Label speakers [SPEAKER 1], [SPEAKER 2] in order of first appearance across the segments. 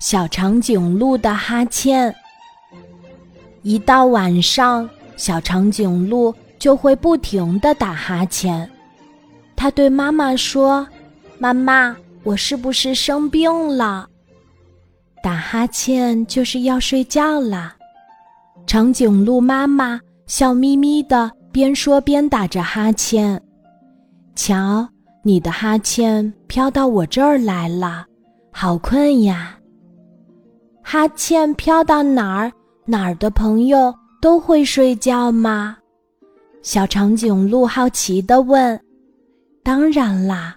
[SPEAKER 1] 小长颈鹿的哈欠。一到晚上，小长颈鹿就会不停的打哈欠。它对妈妈说：“妈妈，我是不是生病了？”打哈欠就是要睡觉啦。长颈鹿妈妈笑眯眯的，边说边打着哈欠。瞧，你的哈欠飘到我这儿来了，好困呀。哈欠飘到哪儿，哪儿的朋友都会睡觉吗？小长颈鹿好奇地问。当然啦，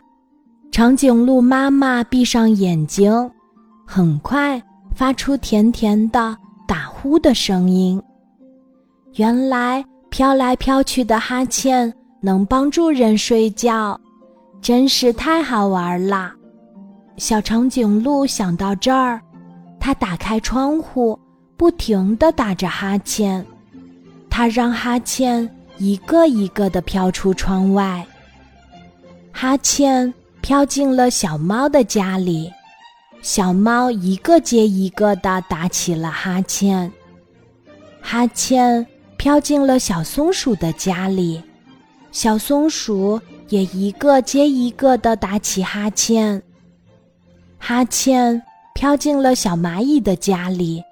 [SPEAKER 1] 长颈鹿妈妈闭上眼睛，很快发出甜甜的打呼的声音。原来飘来飘去的哈欠能帮助人睡觉，真是太好玩啦！小长颈鹿想到这儿。他打开窗户，不停地打着哈欠。他让哈欠一个一个地飘出窗外。哈欠飘进了小猫的家里，小猫一个接一个地打起了哈欠。哈欠飘进了小松鼠的家里，小松鼠也一个接一个地打起哈欠。哈欠。飘进了小蚂蚁的家里，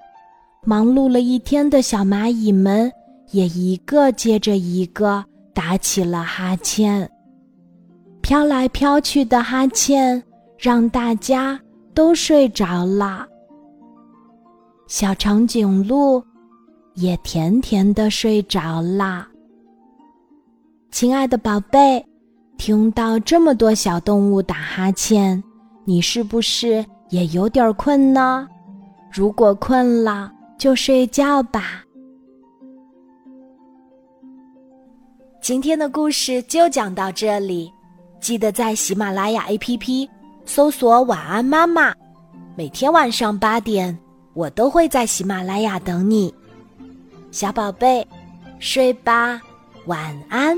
[SPEAKER 1] 忙碌了一天的小蚂蚁们也一个接着一个打起了哈欠。飘来飘去的哈欠让大家都睡着了，小长颈鹿也甜甜的睡着了。亲爱的宝贝，听到这么多小动物打哈欠，你是不是？也有点困呢，如果困了就睡觉吧。今天的故事就讲到这里，记得在喜马拉雅 APP 搜索“晚安妈妈”，每天晚上八点，我都会在喜马拉雅等你，小宝贝，睡吧，晚安。